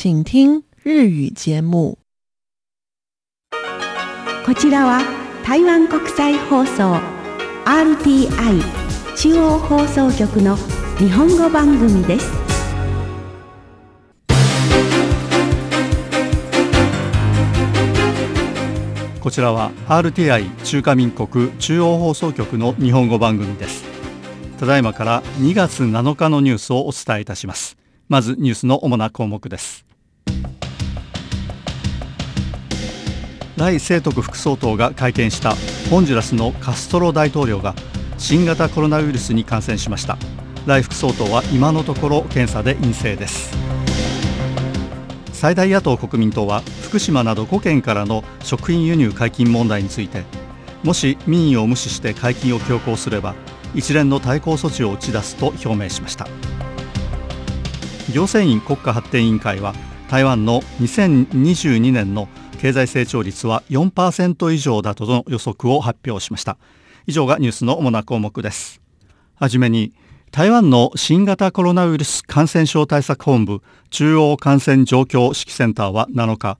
请听日语节目。こちらは台湾国際放送 RTI 中央放送局の日本語番組です。こちらは RTI 中華民国中央放送局の日本語番組ですただいまから2月7日のニュースをお伝えいたしますまずニュースの主な項目です来清徳副総統が会見したホンジュラスのカストロ大統領が新型コロナウイルスに感染しました。来副総統は今のところ検査で陰性です。最大野党国民党は福島など5県からの食品輸入解禁問題についてもし民意を無視して解禁を強行すれば一連の対抗措置を打ち出すと表明しました。行政院国家発展委員会は台湾の2022年の経済成長率は4%以上だとの予測を発表しました。以上がニュースの主な項目です。はじめに台湾の新型コロナウイルス感染症対策本部中央感染状況指揮センターは7日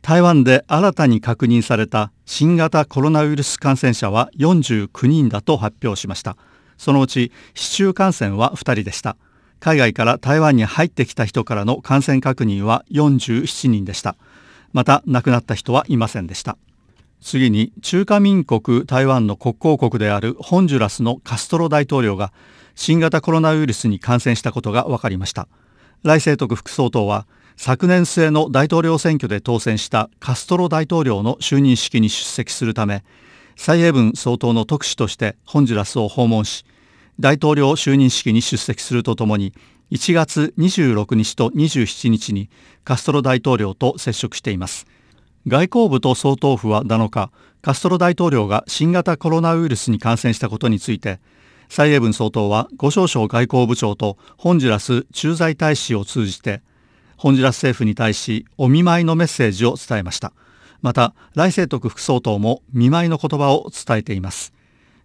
台湾で新たに確認された新型コロナウイルス感染者は49人だと発表しました。そのうち市中感染は2人でした。海外から台湾に入ってきた人からの感染確認は47人でした。また亡くなった人はいませんでした。次に中華民国台湾の国交国であるホンジュラスのカストロ大統領が新型コロナウイルスに感染したことが分かりました。来清徳副総統は昨年末の大統領選挙で当選したカストロ大統領の就任式に出席するため蔡英文総統の特使としてホンジュラスを訪問し大統領就任式に出席するとともに1月26日と27日にカストロ大統領と接触しています。外交部と総統府は7日カストロ大統領が新型コロナウイルスに感染したことについて蔡英文総統は五少省外交部長とホンジュラス駐在大使を通じてホンジュラス政府に対しお見舞いのメッセージを伝えました。また来清徳副総統も見舞いの言葉を伝えています。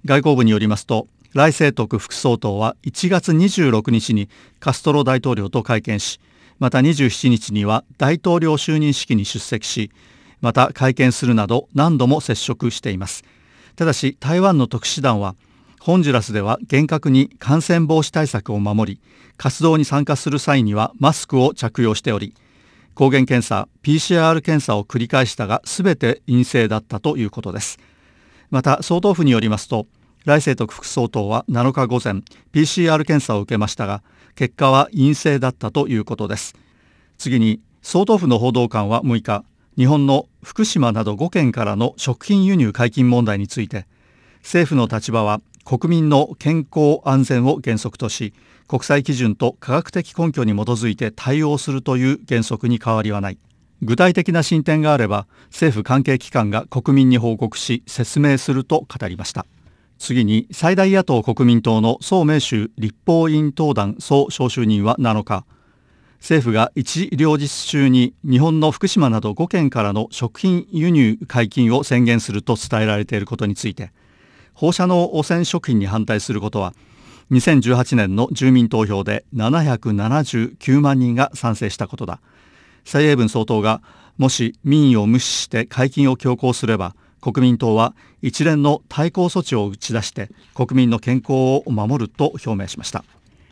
外交部によりますと来清徳副総統は1月26日にカストロ大統領と会見しまた27日には大統領就任式に出席しまた会見するなど何度も接触しています。ただし台湾の特使団はホンジュラスでは厳格に感染防止対策を守り活動に参加する際にはマスクを着用しており抗原検査 PCR 検査を繰り返したが全て陰性だったということです。また総統府によりますと来清徳副総統は7日午前 PCR 検査を受けましたが結果は陰性だったということです。次に総統府の報道官は6日日本の福島など5県からの食品輸入解禁問題について政府の立場は国民の健康安全を原則とし国際基準と科学的根拠に基づいて対応するという原則に変わりはない。具体的な進展があれば政府関係機関が国民に報告し説明すると語りました。次に最大野党国民党の宋明州立法院党団総招集人は7日政府が一両日中に日本の福島など5県からの食品輸入解禁を宣言すると伝えられていることについて放射能汚染食品に反対することは2018年の住民投票で779万人が賛成したことだ。蔡英文総統がもし民意を無視して解禁を強行すれば国民党は一連の対抗措置を打ち出して国民の健康を守ると表明しました。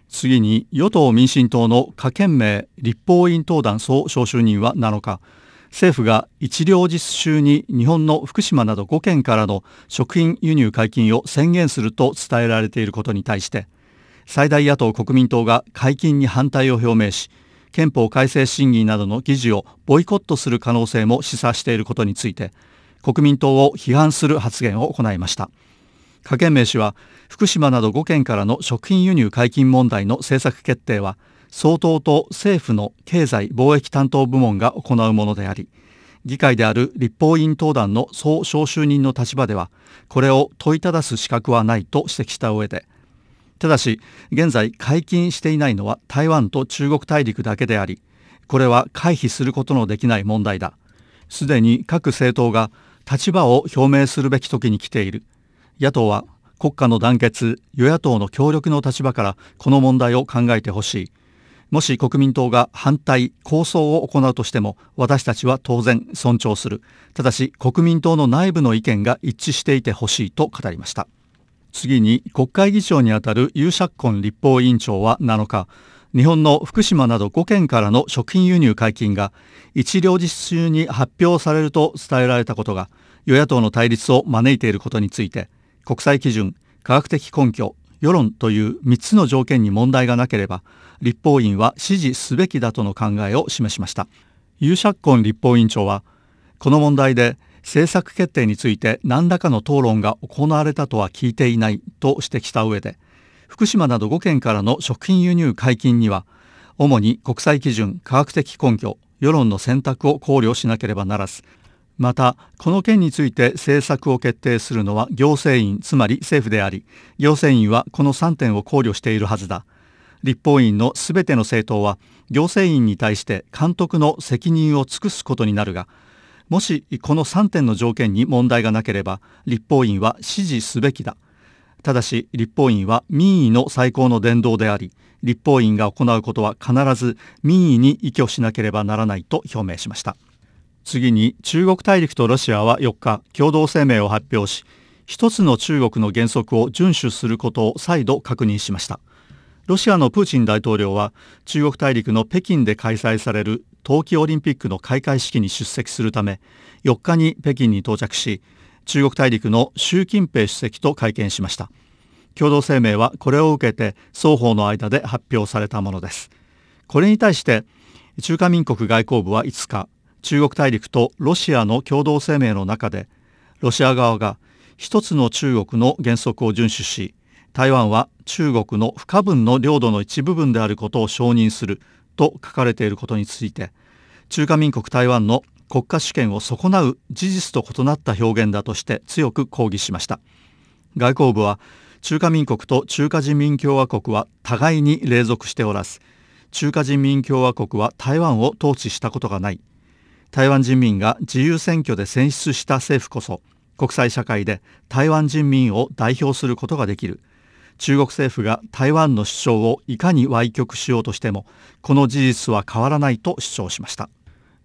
次に与党民進党の可憲明立法院党団総招集人は7日政府が一両日中に日本の福島など5県からの食品輸入解禁を宣言すると伝えられていることに対して最大野党国民党が解禁に反対を表明し憲法改正審議などの議事をボイコットする可能性も示唆していることについて国民党を批判する発言を行いました。可憲明氏は福島など5県からの食品輸入解禁問題の政策決定は総統と政府の経済貿易担当部門が行うものであり議会である立法院党団の総招集人の立場ではこれを問いただす資格はないと指摘した上でただし現在解禁していないのは台湾と中国大陸だけでありこれは回避することのできない問題だ。すでに各政党が立場を表明するべき時に来ている。野党は国家の団結与野党の協力の立場からこの問題を考えてほしい。もし国民党が反対構想を行うとしても私たちは当然尊重する。ただし国民党の内部の意見が一致していてほしいと語りました。次に国会議長にあたるユーシャッコン立法委員長は7日日本の福島など5県からの食品輸入解禁が一両日中に発表されると伝えられたことが与野党の対立を招いていることについて国際基準科学的根拠世論という3つの条件に問題がなければ立法院は支持すべきだとの考えを示しました。ユーシャッコン立法委員長はこの問題で政策決定について何らかの討論が行われたとは聞いていないと指摘した上で福島など5県からの食品輸入解禁には主に国際基準科学的根拠世論の選択を考慮しなければならずまたこの件について政策を決定するのは行政院つまり政府であり行政院はこの3点を考慮しているはずだ。立法院のすべての政党は行政院に対して監督の責任を尽くすことになるがもしこの3点の条件に問題がなければ立法院は支持すべきだ。ただし立法院は民意の最高の伝道であり立法院が行うことは必ず民意に依拠しなければならないと表明しました。次に中国大陸とロシアは4日共同声明を発表し一つの中国の原則を遵守することを再度確認しました。ロシアのプーチン大統領は中国大陸の北京で開催される冬季オリンピックの開会式に出席するため4日に北京に到着し中国大陸の習近平主席と会見しました。共同声明はこれを受けて双方の間で発表されたものです。これに対して中華民国外交部は5日中国大陸とロシアの共同声明の中でロシア側が一つの中国の原則を遵守し台湾は中国の不可分の領土の一部分であることを承認すると書かれていることについて中華民国台湾の国家主権を損なう事実と異なった表現だとして強く抗議しました。外交部は中華民国と中華人民共和国は互いに隷属しておらず中華人民共和国は台湾を統治したことがない。台湾人民が自由選挙で選出した政府こそ国際社会で台湾人民を代表することができる。中国政府が台湾の主張をいかに歪曲しようとしてもこの事実は変わらないと主張しました。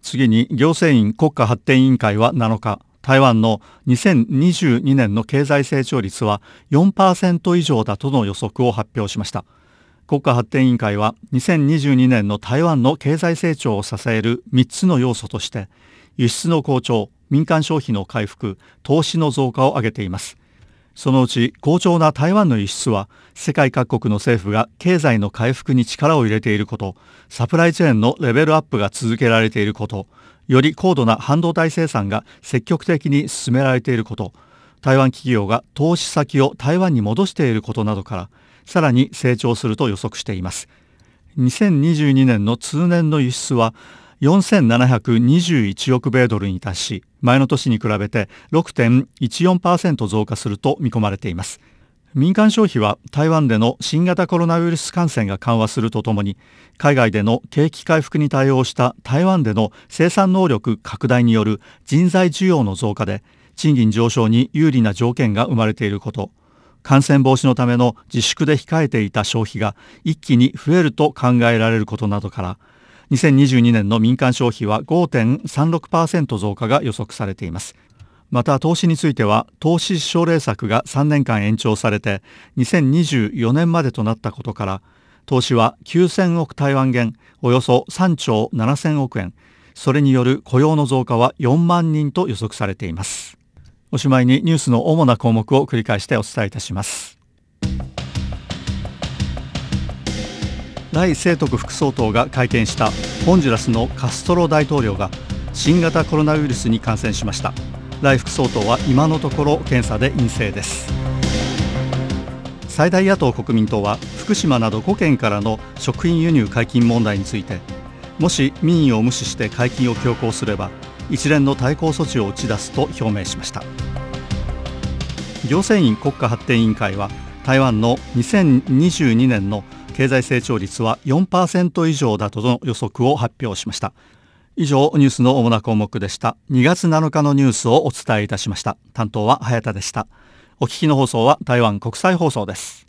次に行政院国家発展委員会は7日台湾の2022年の経済成長率は4%以上だとの予測を発表しました。国家発展委員会は2022年の台湾の経済成長を支える3つの要素として輸出の好調民間消費の回復投資の増加を挙げています。そのうち好調な台湾の輸出は世界各国の政府が経済の回復に力を入れていることサプライチェーンのレベルアップが続けられていることより高度な半導体生産が積極的に進められていること台湾企業が投資先を台湾に戻していることなどからさらに成長すると予測しています。2022年の通年の輸出は4721億米ドルに達し前の年に比べて6.14%増加すると見込まれています。民間消費は台湾での新型コロナウイルス感染が緩和するとともに海外での景気回復に対応した台湾での生産能力拡大による人材需要の増加で賃金上昇に有利な条件が生まれていること感染防止のための自粛で控えていた消費が一気に増えると考えられることなどから2022年の民間消費は5.36%増加が予測されています。また投資については投資奨励策が3年間延長されて2024年までとなったことから投資は9000億台湾元およそ3兆7000億円それによる雇用の増加は4万人と予測されています。おしまいにニュースの主な項目を繰り返してお伝えいたします。来清徳副総統が会見したホンジュラスのカストロ大統領が新型コロナウイルスに感染しました。来副総統は今のところ検査で陰性です。最大野党国民党は福島など5県からの食品輸入解禁問題についてもし民意を無視して解禁を強行すれば一連の対抗措置を打ち出すと表明しました。行政院国家発展委員会は台湾の2022年の経済成長率は4%以上だとの予測を発表しました。以上ニュースの主な項目でした。2月7日のニュースをお伝えいたしました。担当は早田でした。お聞きの放送は台湾国際放送です。